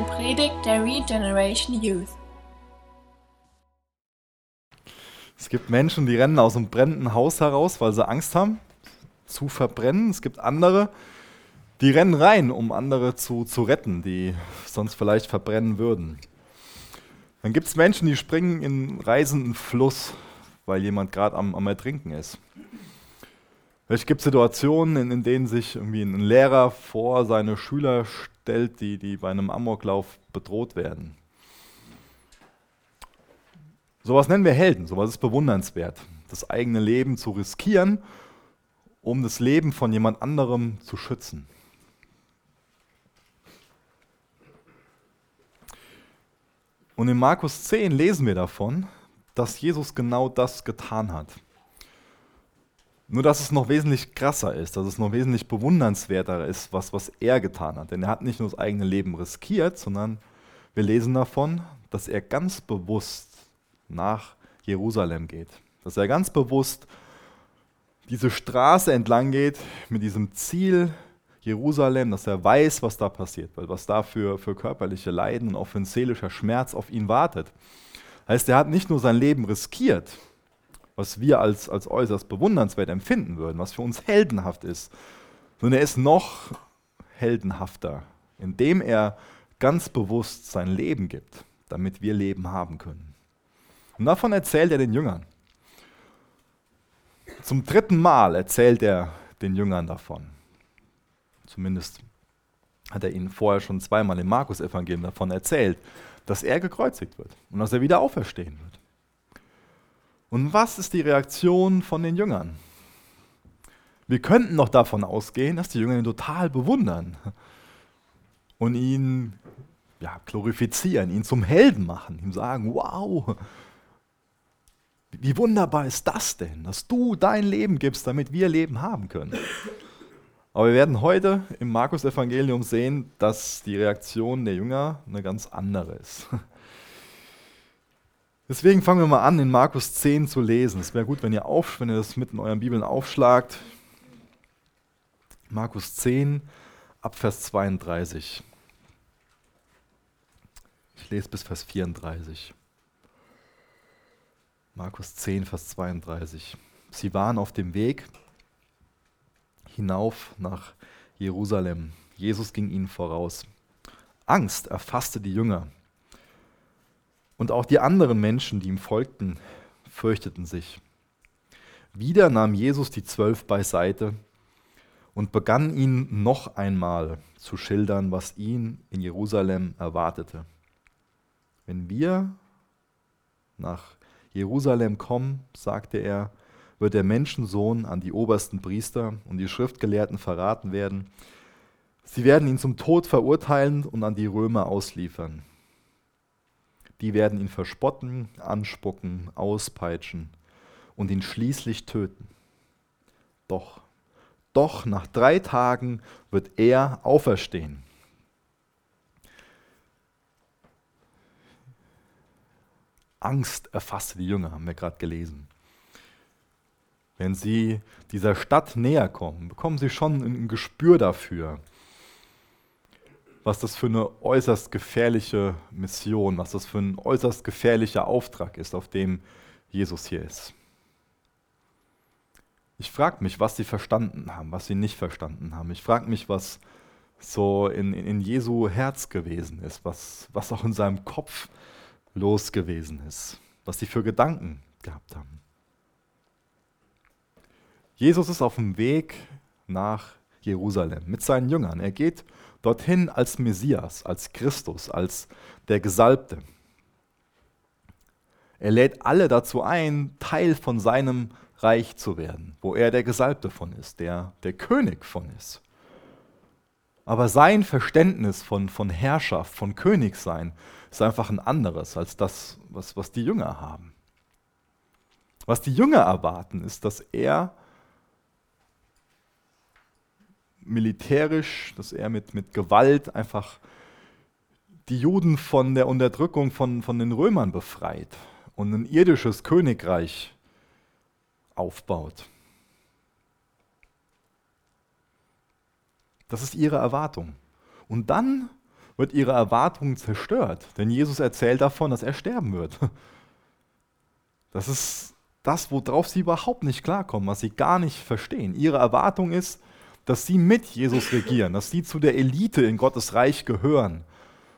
eine Predigt der Regeneration Youth. Es gibt Menschen, die rennen aus einem brennenden Haus heraus, weil sie Angst haben zu verbrennen. Es gibt andere, die rennen rein, um andere zu, zu retten, die sonst vielleicht verbrennen würden. Dann gibt es Menschen, die springen in reisenden Fluss, weil jemand gerade am, am Ertrinken ist. Vielleicht gibt es Situationen, in, in, denen sich irgendwie ein Lehrer vor seine Schüler stellt, die, die bei einem Amoklauf bedroht werden. Sowas nennen wir Helden, sowas ist bewundernswert. Das eigene Leben zu riskieren, um das Leben von jemand anderem zu schützen. Und in Markus 10 lesen wir davon, dass Jesus genau das getan hat. Nur dass es noch wesentlich krasser ist, dass es noch wesentlich bewundernswerter ist, was, was er getan hat. Denn er hat nicht nur das eigene Leben riskiert, sondern wir lesen davon, dass er ganz bewusst nach Jerusalem geht. Dass er ganz bewusst diese Straße entlang geht mit diesem Ziel Jerusalem, dass er weiß, was da passiert, weil was da für, für körperliche Leiden und auch für seelischer Schmerz auf ihn wartet. Heißt, er hat nicht nur sein Leben riskiert, was wir als, als äußerst bewundernswert empfinden würden, was für uns heldenhaft ist, sondern er ist noch heldenhafter, indem er ganz bewusst sein Leben gibt, damit wir Leben haben können. Und davon erzählt er den Jüngern. Zum dritten Mal erzählt er den Jüngern davon. Zumindest hat er ihnen vorher schon zweimal im Markus-Evangelium davon erzählt, dass er gekreuzigt wird und dass er wieder auferstehen wird. Und was ist die Reaktion von den Jüngern? Wir könnten noch davon ausgehen, dass die Jünger ihn total bewundern und ihn ja, glorifizieren, ihn zum Helden machen, ihm sagen, wow, wie wunderbar ist das denn, dass du dein Leben gibst, damit wir Leben haben können. Aber wir werden heute im Markus-Evangelium sehen, dass die Reaktion der Jünger eine ganz andere ist. Deswegen fangen wir mal an, in Markus 10 zu lesen. Es wäre gut, wenn ihr, auf, wenn ihr das mit in euren Bibeln aufschlagt. Markus 10, ab Vers 32. Ich lese bis Vers 34. Markus 10, Vers 32. Sie waren auf dem Weg hinauf nach Jerusalem. Jesus ging ihnen voraus. Angst erfasste die Jünger. Und auch die anderen Menschen, die ihm folgten, fürchteten sich. Wieder nahm Jesus die Zwölf beiseite und begann ihnen noch einmal zu schildern, was ihn in Jerusalem erwartete. Wenn wir nach Jerusalem kommen, sagte er, wird der Menschensohn an die obersten Priester und die Schriftgelehrten verraten werden. Sie werden ihn zum Tod verurteilen und an die Römer ausliefern. Die werden ihn verspotten, anspucken, auspeitschen und ihn schließlich töten. Doch, doch nach drei Tagen wird er auferstehen. Angst erfasste die Jünger, haben wir gerade gelesen. Wenn sie dieser Stadt näher kommen, bekommen sie schon ein Gespür dafür, was das für eine äußerst gefährliche Mission, was das für ein äußerst gefährlicher Auftrag ist, auf dem Jesus hier ist. Ich frage mich, was sie verstanden haben, was sie nicht verstanden haben. Ich frage mich, was so in, in Jesu Herz gewesen ist, was, was auch in seinem Kopf los gewesen ist, was sie für Gedanken gehabt haben. Jesus ist auf dem Weg nach Jerusalem mit seinen Jüngern. Er geht dorthin als Messias, als Christus, als der Gesalbte. Er lädt alle dazu ein, Teil von seinem Reich zu werden, wo er der Gesalbte von ist, der der König von ist. Aber sein Verständnis von, von Herrschaft, von Königsein, ist einfach ein anderes als das, was, was die Jünger haben. Was die Jünger erwarten, ist, dass er militärisch, dass er mit, mit Gewalt einfach die Juden von der Unterdrückung von, von den Römern befreit und ein irdisches Königreich aufbaut. Das ist ihre Erwartung. Und dann wird ihre Erwartung zerstört. Denn Jesus erzählt davon, dass er sterben wird. Das ist das, worauf sie überhaupt nicht klarkommen, was sie gar nicht verstehen. Ihre Erwartung ist, dass sie mit Jesus regieren, dass sie zu der Elite in Gottes Reich gehören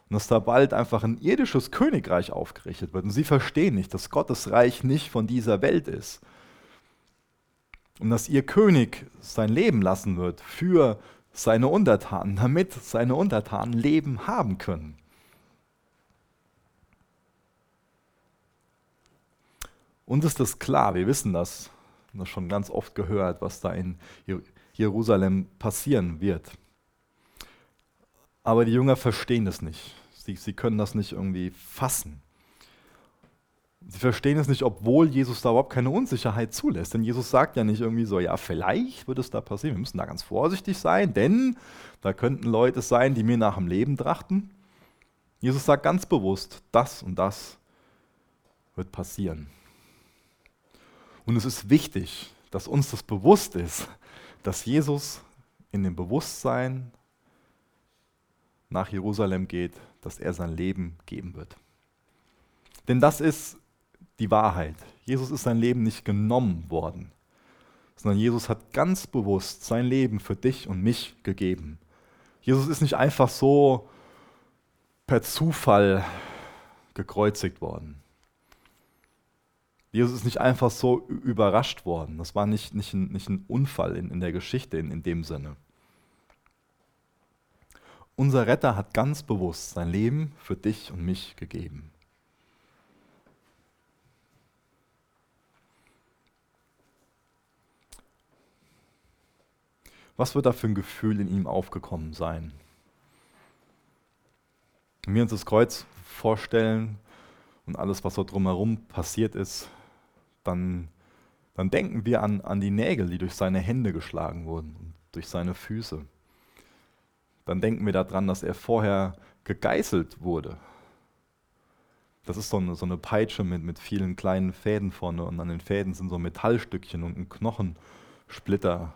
und dass da bald einfach ein irdisches Königreich aufgerichtet wird. Und sie verstehen nicht, dass Gottes Reich nicht von dieser Welt ist und dass ihr König sein Leben lassen wird für seine Untertanen, damit seine Untertanen Leben haben können. Uns ist das klar, wir wissen das, haben das schon ganz oft gehört, was da in Jerusalem passieren wird. Aber die Jünger verstehen das nicht. Sie, sie können das nicht irgendwie fassen. Sie verstehen es nicht, obwohl Jesus da überhaupt keine Unsicherheit zulässt. Denn Jesus sagt ja nicht irgendwie so, ja, vielleicht wird es da passieren. Wir müssen da ganz vorsichtig sein, denn da könnten Leute sein, die mir nach dem Leben trachten. Jesus sagt ganz bewusst, das und das wird passieren. Und es ist wichtig, dass uns das bewusst ist, dass Jesus in dem Bewusstsein nach Jerusalem geht, dass er sein Leben geben wird. Denn das ist die Wahrheit. Jesus ist sein Leben nicht genommen worden, sondern Jesus hat ganz bewusst sein Leben für dich und mich gegeben. Jesus ist nicht einfach so per Zufall gekreuzigt worden. Jesus ist nicht einfach so überrascht worden. Das war nicht, nicht, ein, nicht ein Unfall in, in der Geschichte in, in dem Sinne. Unser Retter hat ganz bewusst sein Leben für dich und mich gegeben. Was wird da für ein Gefühl in ihm aufgekommen sein? Wenn wir uns das Kreuz vorstellen und alles, was so drumherum passiert ist, dann, dann denken wir an, an die Nägel, die durch seine Hände geschlagen wurden und durch seine Füße. Dann denken wir daran, dass er vorher gegeißelt wurde. Das ist so eine, so eine Peitsche mit, mit vielen kleinen Fäden vorne und an den Fäden sind so Metallstückchen und ein Knochensplitter.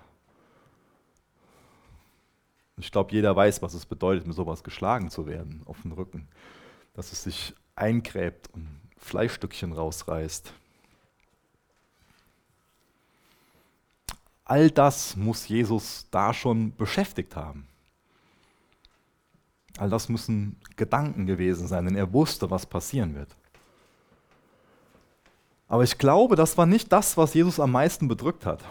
Ich glaube, jeder weiß, was es bedeutet, mit sowas geschlagen zu werden auf den Rücken. Dass es sich eingräbt und Fleischstückchen rausreißt. All das muss Jesus da schon beschäftigt haben. All das müssen Gedanken gewesen sein, denn er wusste, was passieren wird. Aber ich glaube, das war nicht das, was Jesus am meisten bedrückt hat.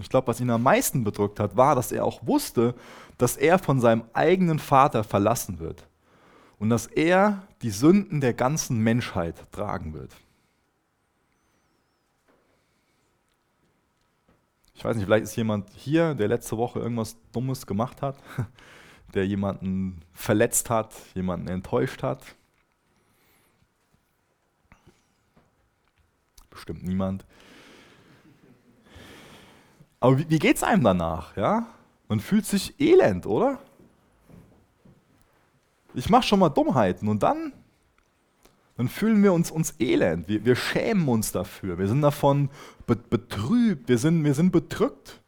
Ich glaube, was ihn am meisten bedrückt hat, war, dass er auch wusste, dass er von seinem eigenen Vater verlassen wird und dass er die Sünden der ganzen Menschheit tragen wird. Ich weiß nicht, vielleicht ist jemand hier, der letzte Woche irgendwas Dummes gemacht hat, der jemanden verletzt hat, jemanden enttäuscht hat. Bestimmt niemand. Aber wie, wie geht es einem danach? Ja? Man fühlt sich elend, oder? Ich mache schon mal Dummheiten und dann dann fühlen wir uns, uns elend, wir, wir schämen uns dafür, wir sind davon betrübt, wir sind, wir sind bedrückt.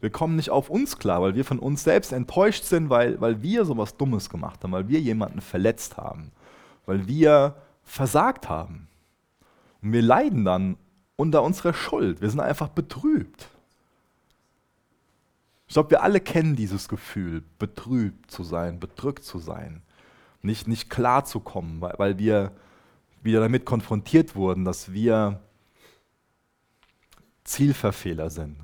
Wir kommen nicht auf uns klar, weil wir von uns selbst enttäuscht sind, weil, weil wir sowas Dummes gemacht haben, weil wir jemanden verletzt haben, weil wir versagt haben. Und wir leiden dann unter unserer Schuld. Wir sind einfach betrübt. Ich glaube, wir alle kennen dieses Gefühl, betrübt zu sein, bedrückt zu sein, nicht, nicht klar zu kommen, weil, weil wir wieder damit konfrontiert wurden, dass wir Zielverfehler sind,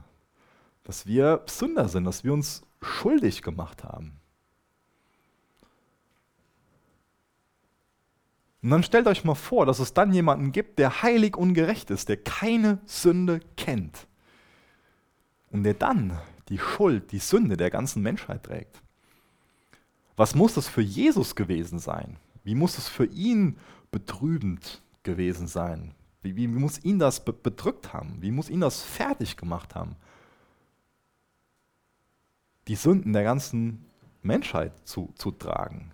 dass wir Sünder sind, dass wir uns schuldig gemacht haben. Und dann stellt euch mal vor, dass es dann jemanden gibt, der heilig und gerecht ist, der keine Sünde kennt und der dann die Schuld, die Sünde der ganzen Menschheit trägt. Was muss das für Jesus gewesen sein? Wie muss es für ihn betrübend gewesen sein? Wie, wie muss ihn das bedrückt haben? Wie muss ihn das fertig gemacht haben? Die Sünden der ganzen Menschheit zu, zu tragen.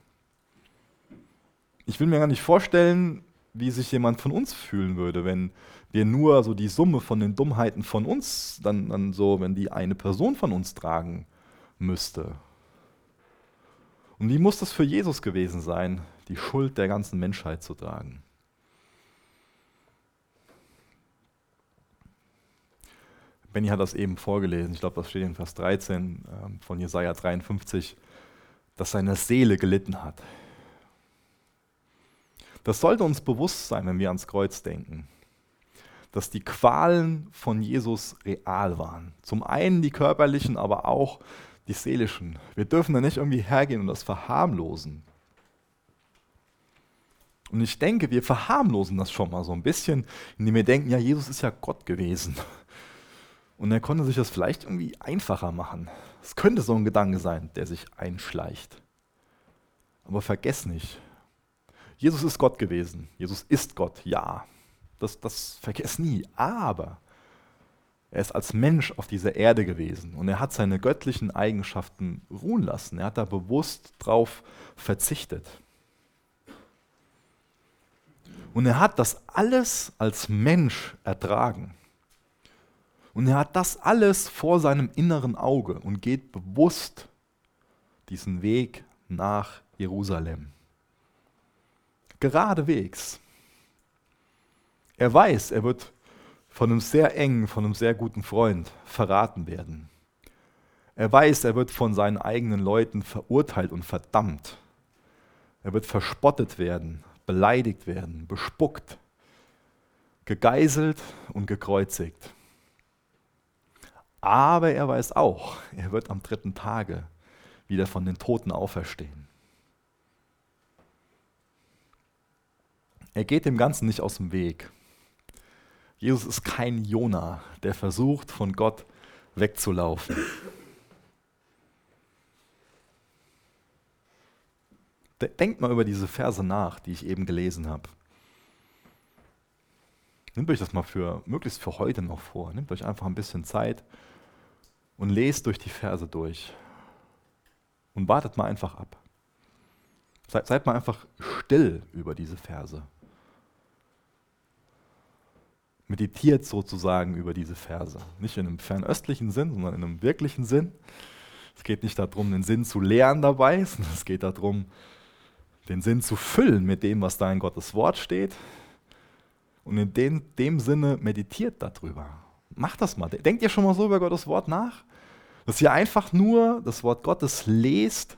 Ich will mir gar nicht vorstellen, wie sich jemand von uns fühlen würde, wenn wir nur so die Summe von den Dummheiten von uns, dann, dann so, wenn die eine Person von uns tragen müsste. Und wie muss das für Jesus gewesen sein, die Schuld der ganzen Menschheit zu tragen? Benny hat das eben vorgelesen, ich glaube, das steht in Vers 13 ähm, von Jesaja 53, dass seine Seele gelitten hat. Das sollte uns bewusst sein, wenn wir ans Kreuz denken, dass die Qualen von Jesus real waren. Zum einen die körperlichen, aber auch die seelischen. Wir dürfen da nicht irgendwie hergehen und das verharmlosen. Und ich denke, wir verharmlosen das schon mal so ein bisschen, indem wir denken, ja, Jesus ist ja Gott gewesen. Und er konnte sich das vielleicht irgendwie einfacher machen. Es könnte so ein Gedanke sein, der sich einschleicht. Aber vergess nicht, Jesus ist Gott gewesen. Jesus ist Gott, ja. Das, das vergess nie. Aber er ist als Mensch auf dieser Erde gewesen und er hat seine göttlichen Eigenschaften ruhen lassen. Er hat da bewusst drauf verzichtet. Und er hat das alles als Mensch ertragen. Und er hat das alles vor seinem inneren Auge und geht bewusst diesen Weg nach Jerusalem geradewegs. Er weiß, er wird von einem sehr engen, von einem sehr guten Freund verraten werden. Er weiß, er wird von seinen eigenen Leuten verurteilt und verdammt. Er wird verspottet werden, beleidigt werden, bespuckt, gegeißelt und gekreuzigt. Aber er weiß auch, er wird am dritten Tage wieder von den Toten auferstehen. Er geht dem Ganzen nicht aus dem Weg. Jesus ist kein Jona, der versucht, von Gott wegzulaufen. Denkt mal über diese Verse nach, die ich eben gelesen habe. Nehmt euch das mal für, möglichst für heute noch vor. Nehmt euch einfach ein bisschen Zeit und lest durch die Verse durch. Und wartet mal einfach ab. Seid, seid mal einfach still über diese Verse meditiert sozusagen über diese Verse. Nicht in einem fernöstlichen Sinn, sondern in einem wirklichen Sinn. Es geht nicht darum, den Sinn zu lehren dabei, sondern es geht darum, den Sinn zu füllen mit dem, was da in Gottes Wort steht. Und in dem, dem Sinne meditiert darüber. Macht das mal. Denkt ihr schon mal so über Gottes Wort nach? Dass ihr einfach nur das Wort Gottes lest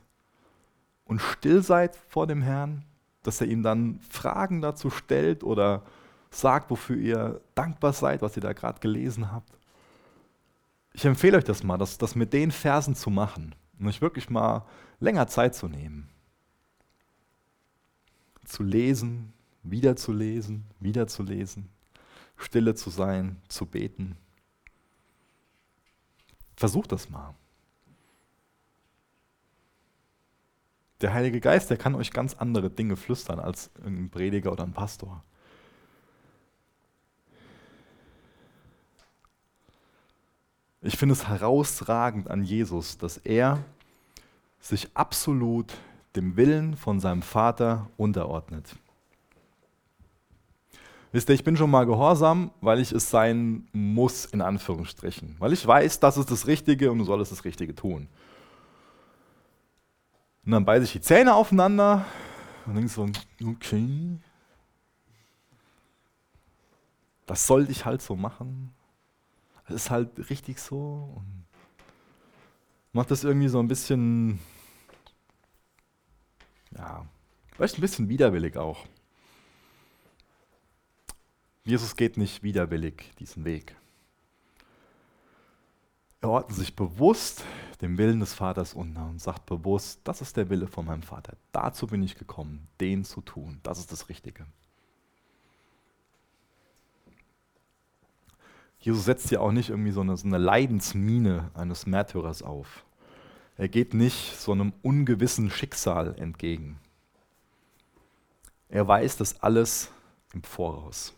und still seid vor dem Herrn, dass er ihm dann Fragen dazu stellt oder sagt, wofür ihr dankbar seid, was ihr da gerade gelesen habt. Ich empfehle euch das mal, das, das mit den Versen zu machen und euch wirklich mal länger Zeit zu nehmen. Zu lesen, wieder zu lesen, wieder zu lesen, stille zu sein, zu beten. Versucht das mal. Der Heilige Geist, der kann euch ganz andere Dinge flüstern als irgendein Prediger oder ein Pastor. Ich finde es herausragend an Jesus, dass er sich absolut dem Willen von seinem Vater unterordnet. Wisst ihr, ich bin schon mal gehorsam, weil ich es sein muss, in Anführungsstrichen. Weil ich weiß, das ist das Richtige und du sollst das Richtige tun. Und dann beiße ich die Zähne aufeinander und denke so, okay, das sollte ich halt so machen. Das ist halt richtig so und macht das irgendwie so ein bisschen, ja, vielleicht ein bisschen widerwillig auch. Jesus geht nicht widerwillig diesen Weg. Er ordnet sich bewusst dem Willen des Vaters unter und sagt bewusst, das ist der Wille von meinem Vater. Dazu bin ich gekommen, den zu tun. Das ist das Richtige. Jesus setzt ja auch nicht irgendwie so eine, so eine Leidensmine eines Märtyrers auf. Er geht nicht so einem ungewissen Schicksal entgegen. Er weiß das alles im Voraus.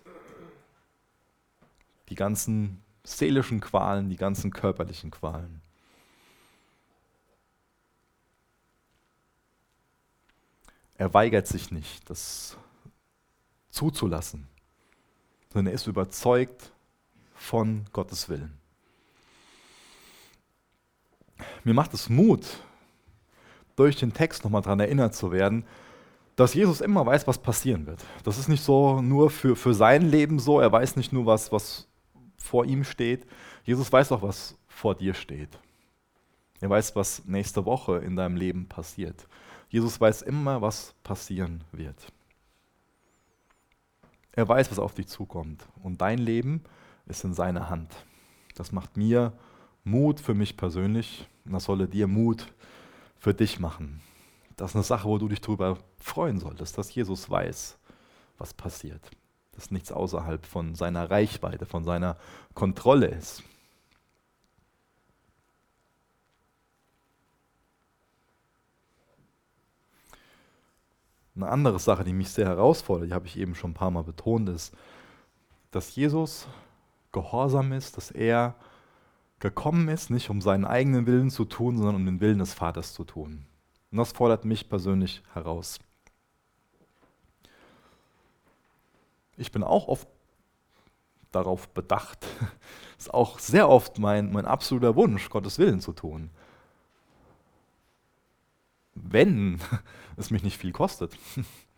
Die ganzen seelischen Qualen, die ganzen körperlichen Qualen. Er weigert sich nicht, das zuzulassen, sondern er ist überzeugt von Gottes Willen. Mir macht es Mut, durch den Text nochmal daran erinnert zu werden, dass Jesus immer weiß, was passieren wird. Das ist nicht so nur für, für sein Leben so, er weiß nicht nur, was, was vor ihm steht, Jesus weiß auch, was vor dir steht. Er weiß, was nächste Woche in deinem Leben passiert. Jesus weiß immer, was passieren wird. Er weiß, was auf dich zukommt. Und dein Leben ist in seiner Hand. Das macht mir Mut für mich persönlich das solle dir Mut für dich machen. Das ist eine Sache, wo du dich darüber freuen solltest, dass Jesus weiß, was passiert. Dass nichts außerhalb von seiner Reichweite, von seiner Kontrolle ist. Eine andere Sache, die mich sehr herausfordert, die habe ich eben schon ein paar Mal betont, ist, dass Jesus gehorsam ist, dass er gekommen ist, nicht um seinen eigenen Willen zu tun, sondern um den Willen des Vaters zu tun. Und das fordert mich persönlich heraus. Ich bin auch oft darauf bedacht, ist auch sehr oft mein, mein absoluter Wunsch, Gottes Willen zu tun. Wenn es mich nicht viel kostet.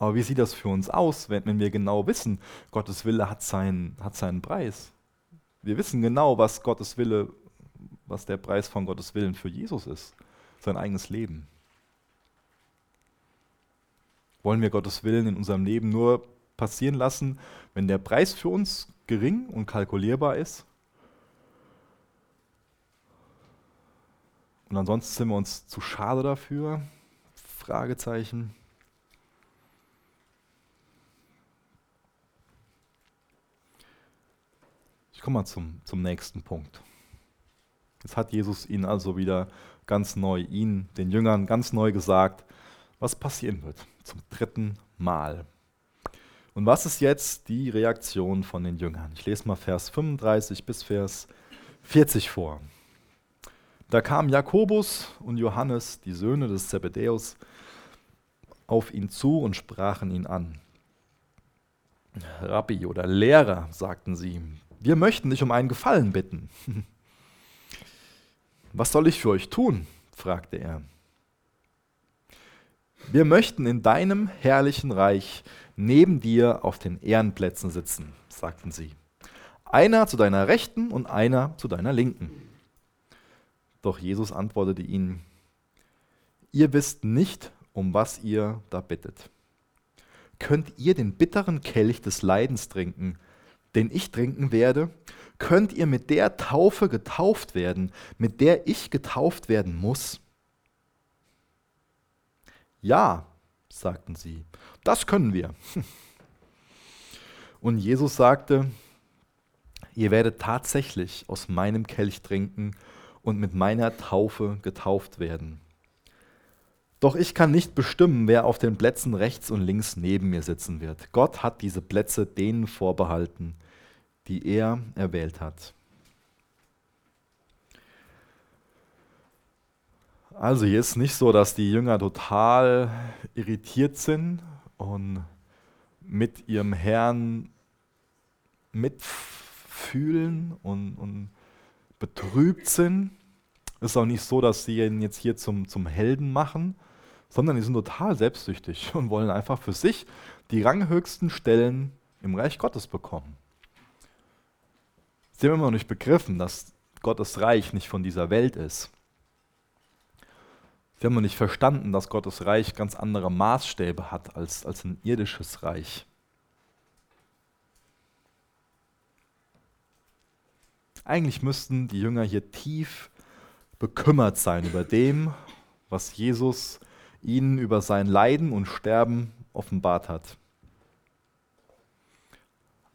Aber wie sieht das für uns aus, wenn, wenn wir genau wissen, Gottes Wille hat seinen, hat seinen Preis? Wir wissen genau, was Gottes Wille, was der Preis von Gottes Willen für Jesus ist, sein eigenes Leben. Wollen wir Gottes Willen in unserem Leben nur passieren lassen, wenn der Preis für uns gering und kalkulierbar ist? Und ansonsten sind wir uns zu schade dafür? Fragezeichen. Ich komme mal zum, zum nächsten Punkt. Jetzt hat Jesus ihnen also wieder ganz neu, ihnen, den Jüngern, ganz neu gesagt, was passieren wird. Zum dritten Mal. Und was ist jetzt die Reaktion von den Jüngern? Ich lese mal Vers 35 bis Vers 40 vor. Da kamen Jakobus und Johannes, die Söhne des Zebedäus, auf ihn zu und sprachen ihn an. Rabbi oder Lehrer, sagten sie, wir möchten dich um einen Gefallen bitten. Was soll ich für euch tun? fragte er. Wir möchten in deinem herrlichen Reich neben dir auf den Ehrenplätzen sitzen, sagten sie. Einer zu deiner Rechten und einer zu deiner Linken. Doch Jesus antwortete ihnen, ihr wisst nicht, um was ihr da bittet. Könnt ihr den bitteren Kelch des Leidens trinken, den ich trinken werde, könnt ihr mit der Taufe getauft werden, mit der ich getauft werden muss? Ja, sagten sie, das können wir. Und Jesus sagte, ihr werdet tatsächlich aus meinem Kelch trinken und mit meiner Taufe getauft werden. Doch ich kann nicht bestimmen, wer auf den Plätzen rechts und links neben mir sitzen wird. Gott hat diese Plätze denen vorbehalten, die er erwählt hat. Also hier ist nicht so, dass die Jünger total irritiert sind und mit ihrem Herrn mitfühlen und, und betrübt sind. Es ist auch nicht so, dass sie ihn jetzt hier zum, zum Helden machen, sondern die sind total selbstsüchtig und wollen einfach für sich die ranghöchsten Stellen im Reich Gottes bekommen. Sie haben immer noch nicht begriffen, dass Gottes Reich nicht von dieser Welt ist. Sie haben noch nicht verstanden, dass Gottes Reich ganz andere Maßstäbe hat als, als ein irdisches Reich. Eigentlich müssten die Jünger hier tief bekümmert sein über dem, was Jesus ihnen über sein Leiden und Sterben offenbart hat.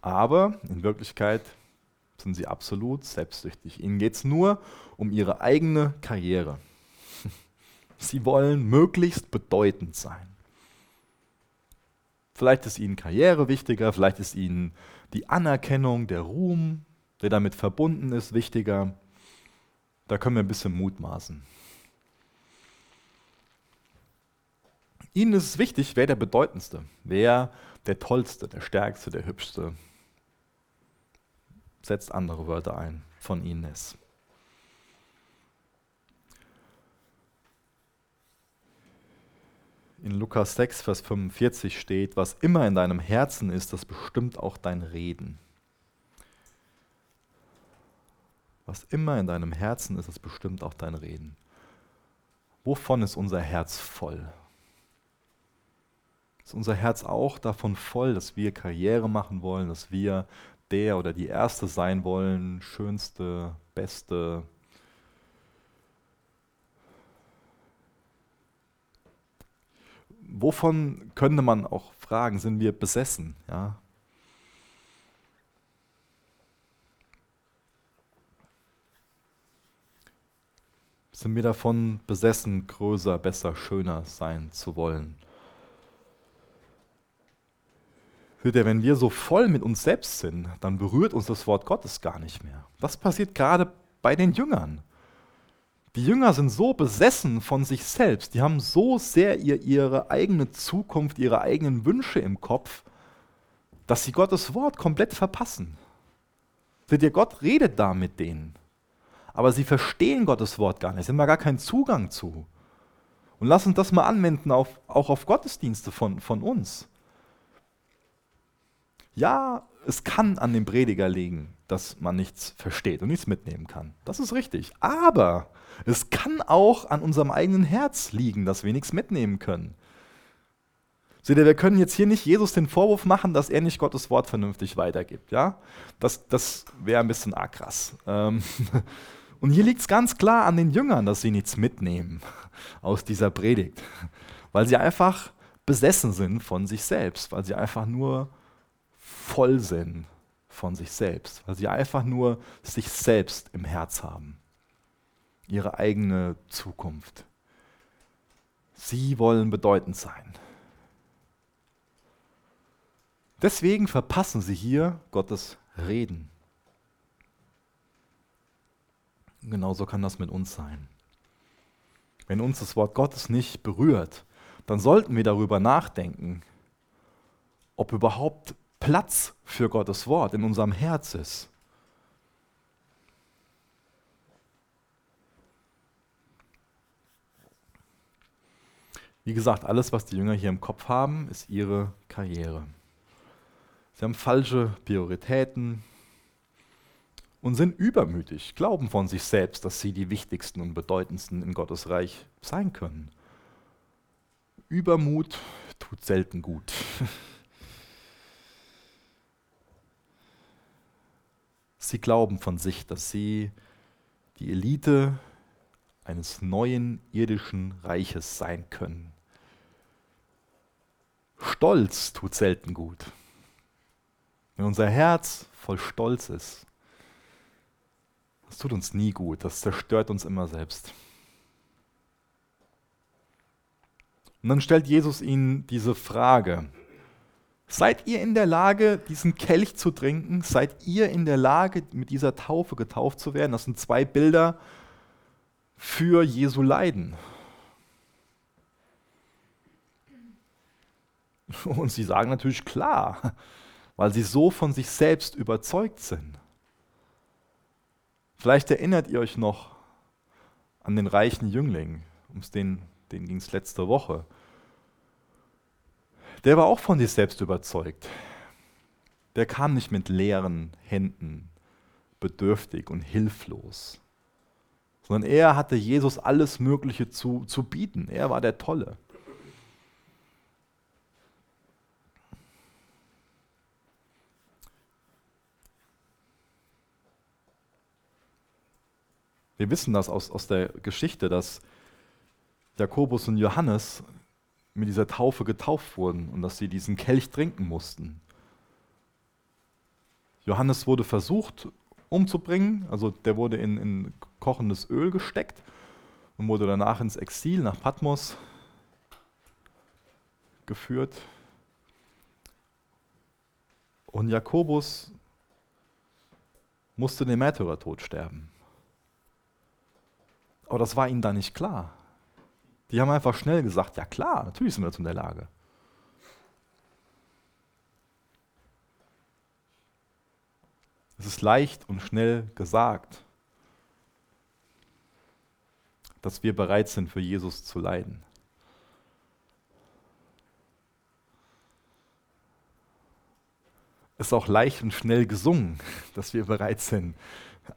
Aber in Wirklichkeit sind sie absolut selbstsüchtig. Ihnen geht es nur um ihre eigene Karriere. Sie wollen möglichst bedeutend sein. Vielleicht ist ihnen Karriere wichtiger, vielleicht ist ihnen die Anerkennung, der Ruhm, der damit verbunden ist, wichtiger. Da können wir ein bisschen mutmaßen. Ihnen ist es wichtig, wer der Bedeutendste, wer der Tollste, der Stärkste, der Hübschste. Setzt andere Wörter ein, von Ihnen ist. In Lukas 6, Vers 45 steht, was immer in deinem Herzen ist, das bestimmt auch dein Reden. Was immer in deinem Herzen ist, das bestimmt auch dein Reden. Wovon ist unser Herz voll? Ist unser Herz auch davon voll, dass wir Karriere machen wollen, dass wir der oder die Erste sein wollen, schönste, beste, wovon könnte man auch fragen, sind wir besessen? Ja? Sind wir davon besessen, größer, besser, schöner sein zu wollen? Hört ihr, wenn wir so voll mit uns selbst sind, dann berührt uns das Wort Gottes gar nicht mehr. Das passiert gerade bei den Jüngern. Die Jünger sind so besessen von sich selbst, die haben so sehr ihr, ihre eigene Zukunft, ihre eigenen Wünsche im Kopf, dass sie Gottes Wort komplett verpassen. Seht ihr, Gott redet da mit denen, aber sie verstehen Gottes Wort gar nicht, sie haben da gar keinen Zugang zu. Und lass uns das mal anwenden auf, auch auf Gottesdienste von, von uns. Ja, es kann an dem Prediger liegen, dass man nichts versteht und nichts mitnehmen kann. Das ist richtig. Aber es kann auch an unserem eigenen Herz liegen, dass wir nichts mitnehmen können. Seht ihr, wir können jetzt hier nicht Jesus den Vorwurf machen, dass er nicht Gottes Wort vernünftig weitergibt. Ja? Das, das wäre ein bisschen arg krass. Ähm, und hier liegt es ganz klar an den Jüngern, dass sie nichts mitnehmen aus dieser Predigt. Weil sie einfach besessen sind von sich selbst, weil sie einfach nur voll sind von sich selbst, weil sie einfach nur sich selbst im Herz haben, ihre eigene Zukunft. Sie wollen bedeutend sein. Deswegen verpassen sie hier Gottes Reden. Genauso kann das mit uns sein. Wenn uns das Wort Gottes nicht berührt, dann sollten wir darüber nachdenken, ob überhaupt Platz für Gottes Wort in unserem Herz ist. Wie gesagt, alles, was die Jünger hier im Kopf haben, ist ihre Karriere. Sie haben falsche Prioritäten und sind übermütig, glauben von sich selbst, dass sie die wichtigsten und bedeutendsten in Gottes Reich sein können. Übermut tut selten gut. Sie glauben von sich, dass sie die Elite eines neuen irdischen Reiches sein können. Stolz tut selten gut. Wenn unser Herz voll Stolz ist, das tut uns nie gut, das zerstört uns immer selbst. Und dann stellt Jesus ihnen diese Frage, Seid ihr in der Lage, diesen Kelch zu trinken? Seid ihr in der Lage, mit dieser Taufe getauft zu werden? Das sind zwei Bilder für Jesu Leiden. Und sie sagen natürlich klar, weil sie so von sich selbst überzeugt sind. Vielleicht erinnert ihr euch noch an den reichen Jüngling, um den, den ging es letzte Woche der war auch von sich selbst überzeugt. Der kam nicht mit leeren Händen, bedürftig und hilflos, sondern er hatte Jesus alles Mögliche zu, zu bieten. Er war der Tolle. Wir wissen das aus, aus der Geschichte, dass Jakobus und Johannes mit dieser Taufe getauft wurden und dass sie diesen Kelch trinken mussten. Johannes wurde versucht umzubringen, also der wurde in, in kochendes Öl gesteckt und wurde danach ins Exil nach Patmos geführt. Und Jakobus musste den Märtyrertod sterben. Aber das war ihnen da nicht klar. Die haben einfach schnell gesagt, ja klar, natürlich sind wir dazu in der Lage. Es ist leicht und schnell gesagt, dass wir bereit sind, für Jesus zu leiden. Es ist auch leicht und schnell gesungen, dass wir bereit sind,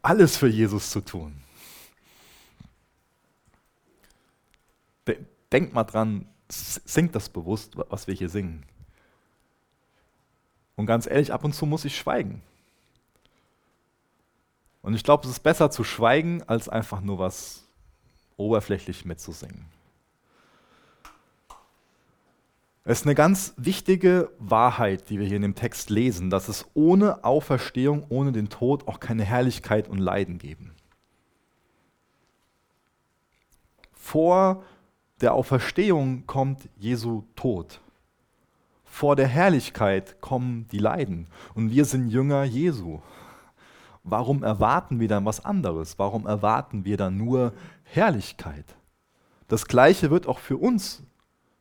alles für Jesus zu tun. Denkt mal dran, singt das bewusst, was wir hier singen. Und ganz ehrlich, ab und zu muss ich schweigen. Und ich glaube, es ist besser zu schweigen, als einfach nur was oberflächlich mitzusingen. Es ist eine ganz wichtige Wahrheit, die wir hier in dem Text lesen, dass es ohne Auferstehung, ohne den Tod auch keine Herrlichkeit und Leiden geben. Vor der Auferstehung kommt Jesu Tod. Vor der Herrlichkeit kommen die Leiden. Und wir sind Jünger Jesu. Warum erwarten wir dann was anderes? Warum erwarten wir dann nur Herrlichkeit? Das Gleiche wird auch für uns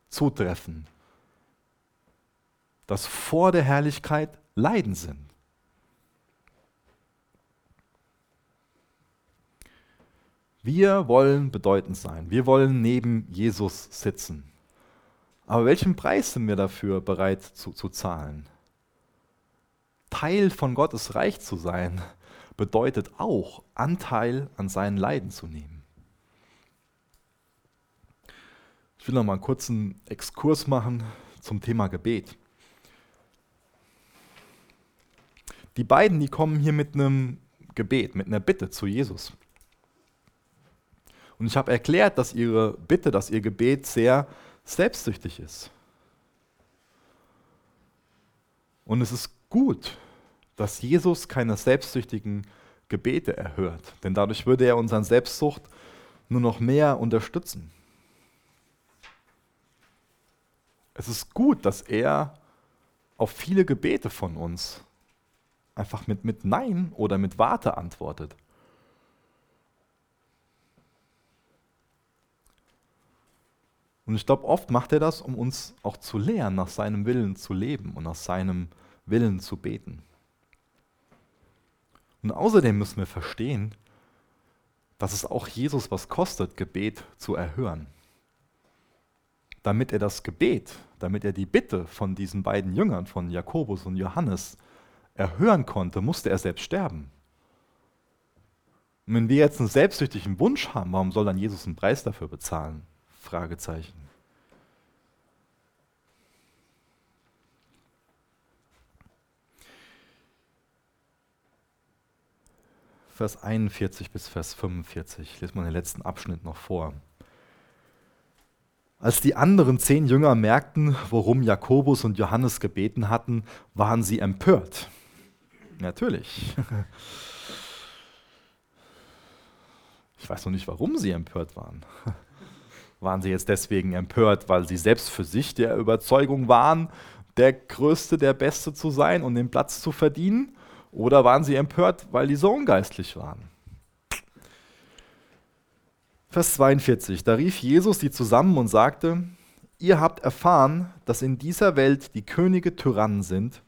zutreffen dass vor der Herrlichkeit Leiden sind. Wir wollen bedeutend sein. Wir wollen neben Jesus sitzen. Aber welchen Preis sind wir dafür bereit zu, zu zahlen? Teil von Gottes Reich zu sein, bedeutet auch, Anteil an seinen Leiden zu nehmen. Ich will noch mal einen kurzen Exkurs machen zum Thema Gebet. Die beiden, die kommen hier mit einem Gebet, mit einer Bitte zu Jesus. Und ich habe erklärt, dass ihre Bitte, dass ihr Gebet sehr selbstsüchtig ist. Und es ist gut, dass Jesus keine selbstsüchtigen Gebete erhört, denn dadurch würde er unseren Selbstsucht nur noch mehr unterstützen. Es ist gut, dass er auf viele Gebete von uns einfach mit, mit Nein oder mit Warte antwortet. Und ich glaube, oft macht er das, um uns auch zu lehren, nach seinem Willen zu leben und nach seinem Willen zu beten. Und außerdem müssen wir verstehen, dass es auch Jesus was kostet, Gebet zu erhören. Damit er das Gebet, damit er die Bitte von diesen beiden Jüngern, von Jakobus und Johannes, erhören konnte, musste er selbst sterben. Und wenn wir jetzt einen selbstsüchtigen Wunsch haben, warum soll dann Jesus einen Preis dafür bezahlen? Fragezeichen. Vers 41 bis Vers 45. Ich lese mal den letzten Abschnitt noch vor. Als die anderen zehn Jünger merkten, worum Jakobus und Johannes gebeten hatten, waren sie empört. Natürlich. Ich weiß noch nicht, warum sie empört waren. Waren sie jetzt deswegen empört, weil sie selbst für sich der Überzeugung waren, der Größte, der Beste zu sein und den Platz zu verdienen? Oder waren sie empört, weil die so ungeistlich waren? Vers 42, da rief Jesus die zusammen und sagte, ihr habt erfahren, dass in dieser Welt die Könige Tyrannen sind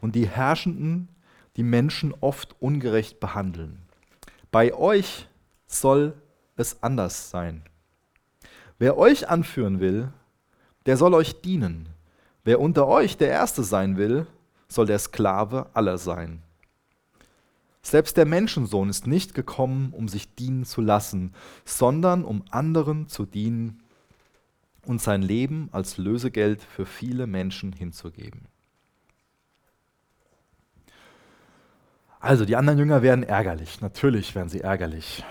und die Herrschenden die Menschen oft ungerecht behandeln. Bei euch soll es anders sein. Wer euch anführen will, der soll euch dienen. Wer unter euch der Erste sein will, soll der Sklave aller sein. Selbst der Menschensohn ist nicht gekommen, um sich dienen zu lassen, sondern um anderen zu dienen und sein Leben als Lösegeld für viele Menschen hinzugeben. Also, die anderen Jünger werden ärgerlich. Natürlich werden sie ärgerlich.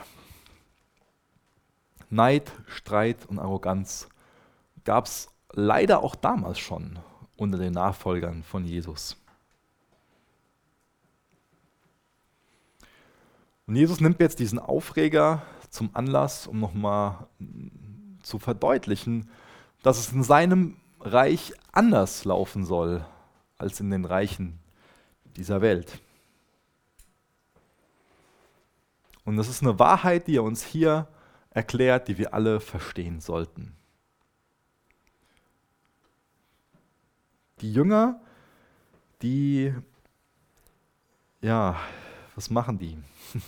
Neid, Streit und Arroganz gab es leider auch damals schon unter den Nachfolgern von Jesus. Und Jesus nimmt jetzt diesen Aufreger zum Anlass, um nochmal zu verdeutlichen, dass es in seinem Reich anders laufen soll als in den Reichen dieser Welt. Und das ist eine Wahrheit, die er uns hier erklärt, die wir alle verstehen sollten. Die Jünger, die, ja, was machen die?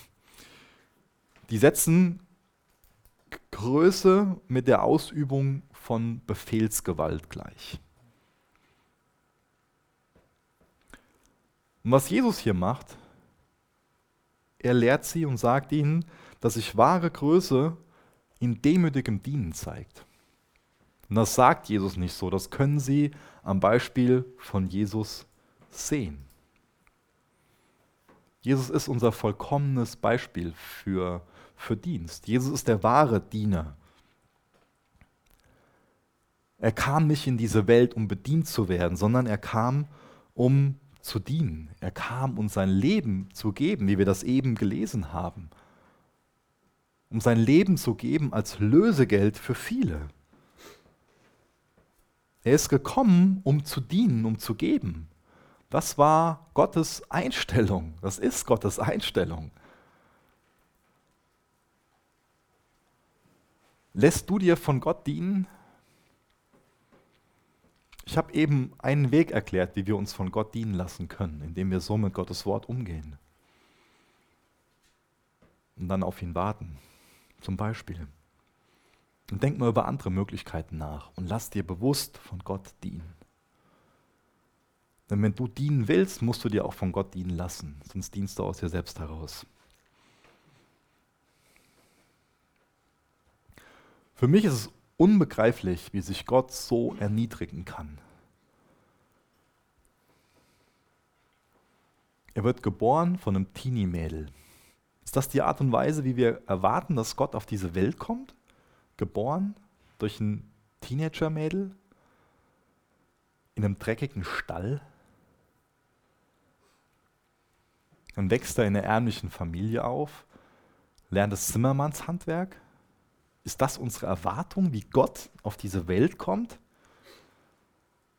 Die setzen Größe mit der Ausübung von Befehlsgewalt gleich. Und was Jesus hier macht, er lehrt sie und sagt ihnen, dass sich wahre Größe in demütigem Dienen zeigt. Und das sagt Jesus nicht so, das können sie am Beispiel von Jesus sehen. Jesus ist unser vollkommenes Beispiel für, für Dienst. Jesus ist der wahre Diener. Er kam nicht in diese Welt, um bedient zu werden, sondern er kam, um zu dienen. Er kam, um sein Leben zu geben, wie wir das eben gelesen haben. Um sein Leben zu geben als Lösegeld für viele. Er ist gekommen, um zu dienen, um zu geben. Das war Gottes Einstellung. Das ist Gottes Einstellung. Lässt du dir von Gott dienen? Ich habe eben einen Weg erklärt, wie wir uns von Gott dienen lassen können, indem wir so mit Gottes Wort umgehen. Und dann auf ihn warten, zum Beispiel. Und denk mal über andere Möglichkeiten nach und lass dir bewusst von Gott dienen. Denn wenn du dienen willst, musst du dir auch von Gott dienen lassen, sonst dienst du aus dir selbst heraus. Für mich ist es unbegreiflich, wie sich Gott so erniedrigen kann. Er wird geboren von einem Teenie-Mädel. Ist das die Art und Weise, wie wir erwarten, dass Gott auf diese Welt kommt? Geboren durch ein Teenager-Mädel in einem dreckigen Stall? Dann wächst er in einer ärmlichen Familie auf, lernt das Zimmermannshandwerk. Ist das unsere Erwartung, wie Gott auf diese Welt kommt?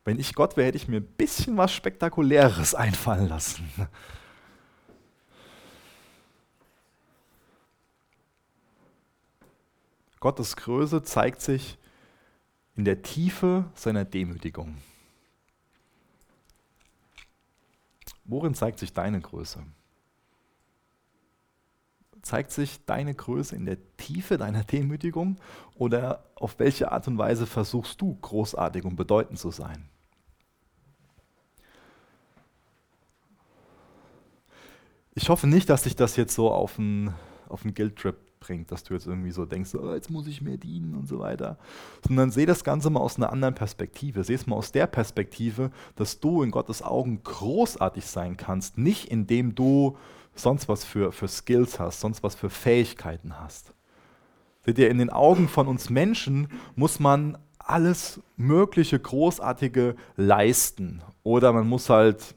Wenn ich Gott wäre, hätte ich mir ein bisschen was Spektakuläres einfallen lassen. Gottes Größe zeigt sich in der Tiefe seiner Demütigung. Worin zeigt sich deine Größe? Zeigt sich deine Größe in der Tiefe deiner Demütigung oder auf welche Art und Weise versuchst du großartig und bedeutend zu sein? Ich hoffe nicht, dass sich das jetzt so auf einen, auf einen Guilt-Trip bringt, dass du jetzt irgendwie so denkst, oh, jetzt muss ich mehr dienen und so weiter. Sondern seh das Ganze mal aus einer anderen Perspektive. Seh es mal aus der Perspektive, dass du in Gottes Augen großartig sein kannst, nicht indem du sonst was für, für Skills hast, sonst was für Fähigkeiten hast. Seht ihr, in den Augen von uns Menschen muss man alles Mögliche Großartige leisten. Oder man muss halt,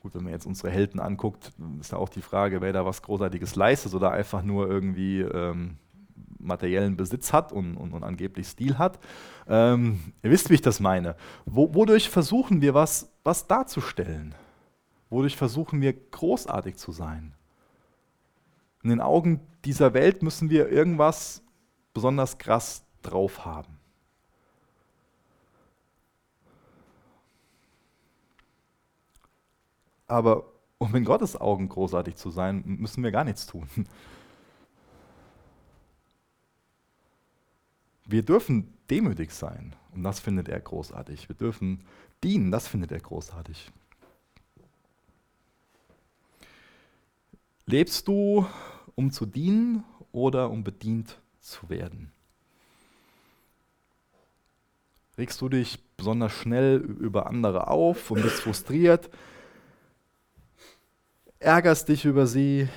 gut, wenn man jetzt unsere Helden anguckt, ist ja auch die Frage, wer da was Großartiges leistet oder einfach nur irgendwie ähm, materiellen Besitz hat und, und, und, angeblich Stil hat. Ähm, ihr wisst, wie ich das meine. Wo, wodurch versuchen wir was, was darzustellen? Wodurch versuchen wir großartig zu sein? In den Augen dieser Welt müssen wir irgendwas besonders krass drauf haben. Aber um in Gottes Augen großartig zu sein, müssen wir gar nichts tun. Wir dürfen demütig sein und das findet er großartig. Wir dürfen dienen, das findet er großartig. Lebst du, um zu dienen oder um bedient zu werden? Regst du dich besonders schnell über andere auf und bist frustriert? Ärgerst dich über sie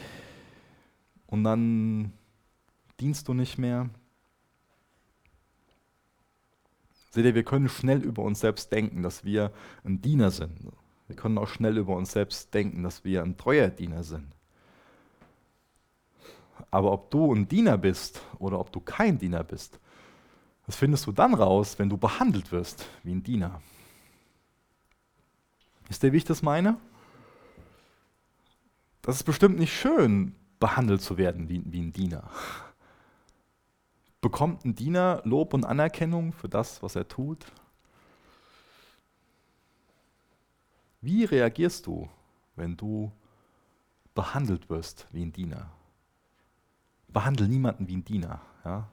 und dann dienst du nicht mehr? Seht ihr, wir können schnell über uns selbst denken, dass wir ein Diener sind. Wir können auch schnell über uns selbst denken, dass wir ein treuer Diener sind. Aber ob du ein Diener bist oder ob du kein Diener bist, das findest du dann raus, wenn du behandelt wirst wie ein Diener. Ist der, wie ich das meine? Das ist bestimmt nicht schön, behandelt zu werden wie, wie ein Diener. Bekommt ein Diener Lob und Anerkennung für das, was er tut? Wie reagierst du, wenn du behandelt wirst wie ein Diener? behandle niemanden wie ein Diener. Ja?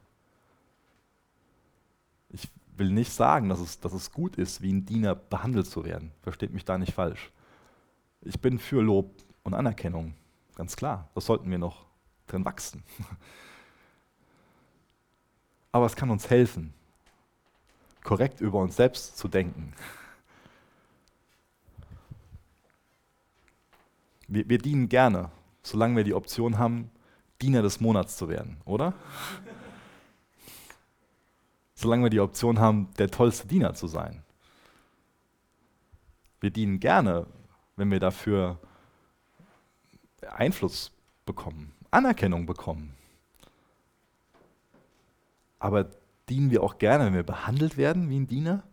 Ich will nicht sagen, dass es, dass es gut ist, wie ein Diener behandelt zu werden. Versteht mich da nicht falsch. Ich bin für Lob und Anerkennung, ganz klar. Das sollten wir noch drin wachsen. Aber es kann uns helfen, korrekt über uns selbst zu denken. Wir, wir dienen gerne, solange wir die Option haben, Diener des Monats zu werden, oder? solange wir die Option haben, der tollste Diener zu sein. Wir dienen gerne, wenn wir dafür Einfluss bekommen, Anerkennung bekommen. Aber dienen wir auch gerne, wenn wir behandelt werden wie ein Diener?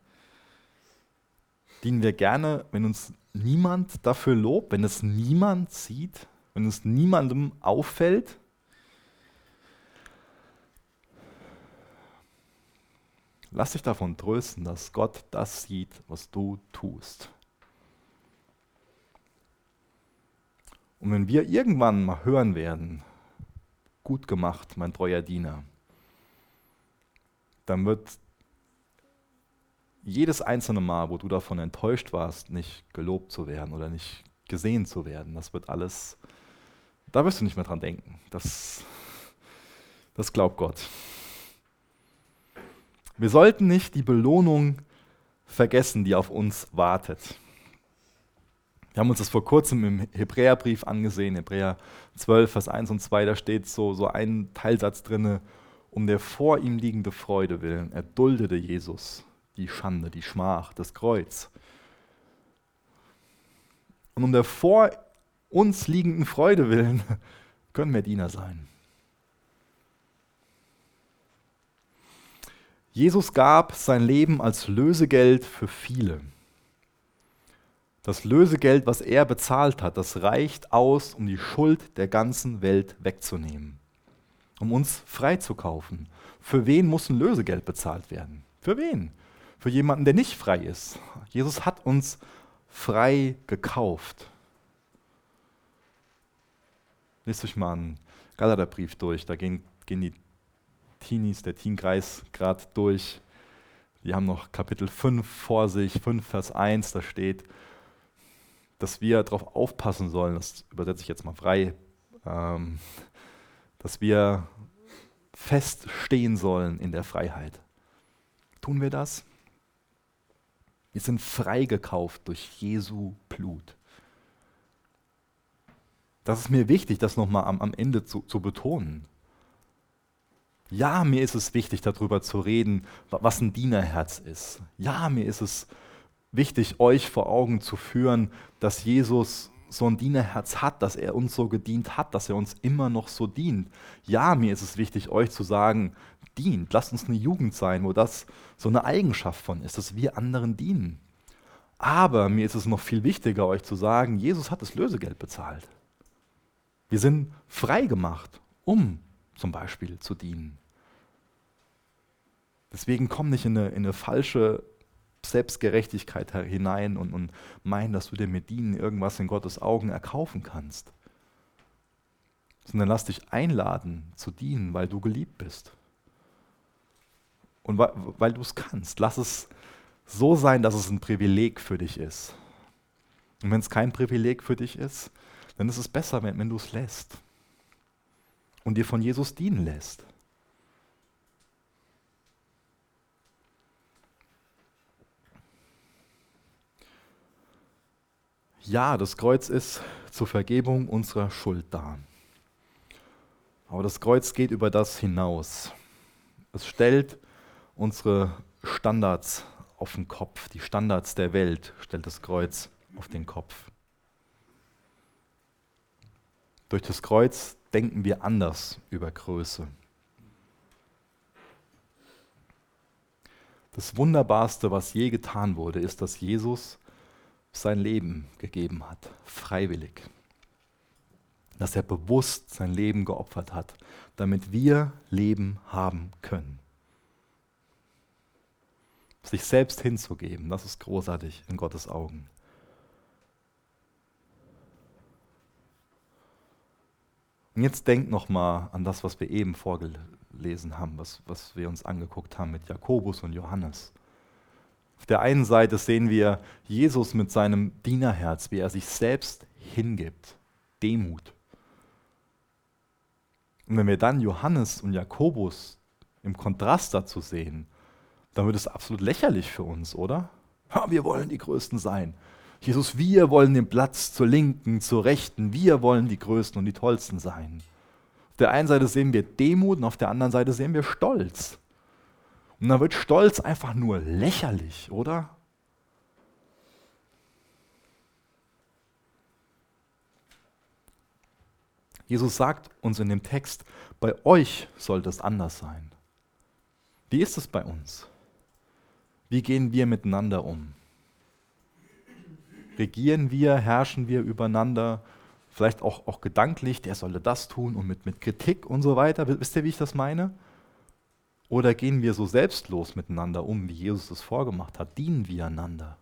Dienen wir gerne, wenn uns niemand dafür lobt, wenn es niemand sieht, wenn es niemandem auffällt? Lass dich davon trösten, dass Gott das sieht, was du tust. Und wenn wir irgendwann mal hören werden, gut gemacht, mein treuer Diener, dann wird jedes einzelne Mal, wo du davon enttäuscht warst, nicht gelobt zu werden oder nicht gesehen zu werden, das wird alles, da wirst du nicht mehr dran denken. Das, das glaubt Gott. Wir sollten nicht die Belohnung vergessen, die auf uns wartet. Wir haben uns das vor kurzem im Hebräerbrief angesehen, Hebräer 12, Vers 1 und 2, da steht so, so ein Teilsatz drin, um der vor ihm liegende Freude willen, erduldete Jesus die Schande, die Schmach, das Kreuz. Und um der vor uns liegenden Freude willen können wir Diener sein. Jesus gab sein Leben als Lösegeld für viele. Das Lösegeld, was er bezahlt hat, das reicht aus, um die Schuld der ganzen Welt wegzunehmen, um uns freizukaufen. Für wen muss ein Lösegeld bezahlt werden? Für wen? Für jemanden, der nicht frei ist. Jesus hat uns frei gekauft. Lest euch mal einen Galaterbrief durch, da gehen, gehen die Teenies, der Teenkreis gerade durch. Die haben noch Kapitel 5 vor sich, 5 Vers 1, da steht, dass wir darauf aufpassen sollen, das übersetze ich jetzt mal frei, ähm, dass wir feststehen sollen in der Freiheit. Tun wir das? Wir sind freigekauft durch Jesu Blut. Das ist mir wichtig, das nochmal am, am Ende zu, zu betonen. Ja, mir ist es wichtig, darüber zu reden, was ein Dienerherz ist. Ja, mir ist es wichtig, euch vor Augen zu führen, dass Jesus so ein Dienerherz hat, dass er uns so gedient hat, dass er uns immer noch so dient. Ja, mir ist es wichtig, euch zu sagen, dient. Lasst uns eine Jugend sein, wo das so eine Eigenschaft von ist, dass wir anderen dienen. Aber mir ist es noch viel wichtiger, euch zu sagen, Jesus hat das Lösegeld bezahlt. Wir sind frei gemacht, um zum Beispiel zu dienen. Deswegen komm nicht in eine, in eine falsche Selbstgerechtigkeit hinein und, und meinen, dass du dir mit Dienen irgendwas in Gottes Augen erkaufen kannst. Sondern lass dich einladen zu dienen, weil du geliebt bist. Und weil, weil du es kannst. Lass es so sein, dass es ein Privileg für dich ist. Und wenn es kein Privileg für dich ist, dann ist es besser, wenn, wenn du es lässt und dir von Jesus dienen lässt. Ja, das Kreuz ist zur Vergebung unserer Schuld da. Aber das Kreuz geht über das hinaus. Es stellt unsere Standards auf den Kopf, die Standards der Welt stellt das Kreuz auf den Kopf. Durch das Kreuz denken wir anders über Größe. Das Wunderbarste, was je getan wurde, ist, dass Jesus sein Leben gegeben hat, freiwillig. Dass er bewusst sein Leben geopfert hat, damit wir Leben haben können. Sich selbst hinzugeben, das ist großartig in Gottes Augen. Und jetzt denkt nochmal an das, was wir eben vorgelesen haben, was, was wir uns angeguckt haben mit Jakobus und Johannes. Auf der einen Seite sehen wir Jesus mit seinem Dienerherz, wie er sich selbst hingibt. Demut. Und wenn wir dann Johannes und Jakobus im Kontrast dazu sehen, dann wird es absolut lächerlich für uns, oder? Ha, wir wollen die Größten sein. Jesus, wir wollen den Platz zur Linken, zur Rechten, wir wollen die Größten und die Tollsten sein. Auf der einen Seite sehen wir Demut und auf der anderen Seite sehen wir Stolz. Und dann wird Stolz einfach nur lächerlich, oder? Jesus sagt uns in dem Text, bei euch sollte es anders sein. Wie ist es bei uns? Wie gehen wir miteinander um? Regieren wir, herrschen wir übereinander, vielleicht auch, auch gedanklich, der sollte das tun und mit, mit Kritik und so weiter. Wisst ihr, wie ich das meine? Oder gehen wir so selbstlos miteinander um, wie Jesus es vorgemacht hat? Dienen wir einander?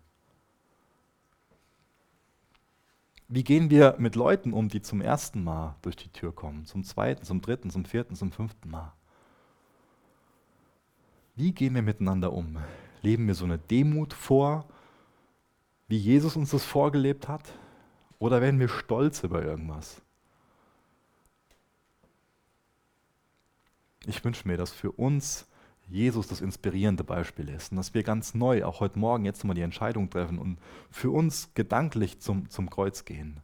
Wie gehen wir mit Leuten um, die zum ersten Mal durch die Tür kommen, zum zweiten, zum dritten, zum vierten, zum fünften Mal? Wie gehen wir miteinander um? Leben wir so eine Demut vor, wie Jesus uns das vorgelebt hat? Oder werden wir stolz über irgendwas? Ich wünsche mir, dass für uns Jesus das inspirierende Beispiel ist und dass wir ganz neu, auch heute Morgen, jetzt mal die Entscheidung treffen und für uns gedanklich zum, zum Kreuz gehen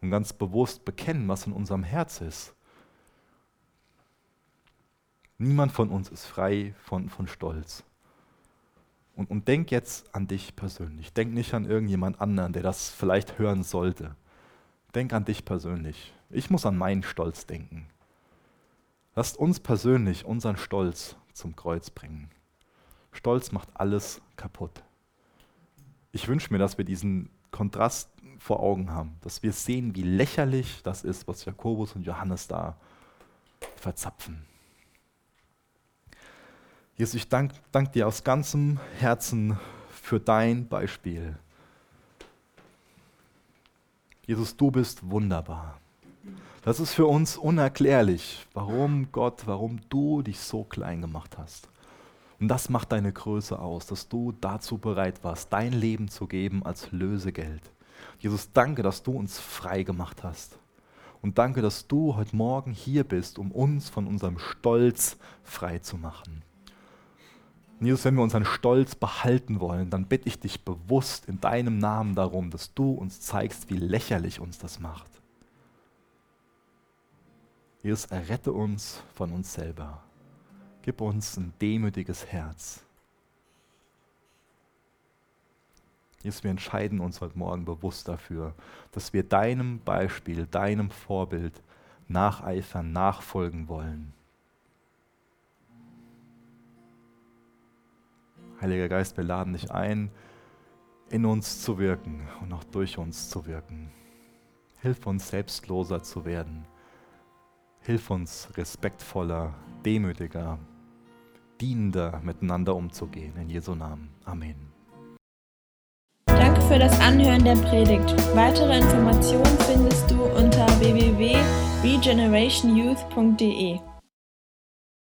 und ganz bewusst bekennen, was in unserem Herz ist. Niemand von uns ist frei von, von Stolz. Und, und denk jetzt an dich persönlich. Denk nicht an irgendjemand anderen, der das vielleicht hören sollte. Denk an dich persönlich. Ich muss an meinen Stolz denken. Lasst uns persönlich unseren Stolz zum Kreuz bringen. Stolz macht alles kaputt. Ich wünsche mir, dass wir diesen Kontrast vor Augen haben, dass wir sehen, wie lächerlich das ist, was Jakobus und Johannes da verzapfen. Jesus, ich danke dank dir aus ganzem Herzen für dein Beispiel. Jesus, du bist wunderbar. Das ist für uns unerklärlich, warum Gott, warum du dich so klein gemacht hast. Und das macht deine Größe aus, dass du dazu bereit warst, dein Leben zu geben als Lösegeld. Jesus, danke, dass du uns frei gemacht hast. Und danke, dass du heute Morgen hier bist, um uns von unserem Stolz frei zu machen. Und Jesus, wenn wir unseren Stolz behalten wollen, dann bitte ich dich bewusst in deinem Namen darum, dass du uns zeigst, wie lächerlich uns das macht. Jesus, errette uns von uns selber. Gib uns ein demütiges Herz. Jesus, wir entscheiden uns heute Morgen bewusst dafür, dass wir deinem Beispiel, deinem Vorbild nacheifern, nachfolgen wollen. Heiliger Geist, wir laden dich ein, in uns zu wirken und auch durch uns zu wirken. Hilf uns, selbstloser zu werden Hilf uns, respektvoller, demütiger, dienender miteinander umzugehen. In Jesu Namen. Amen. Danke für das Anhören der Predigt. Weitere Informationen findest du unter www.regenerationyouth.de.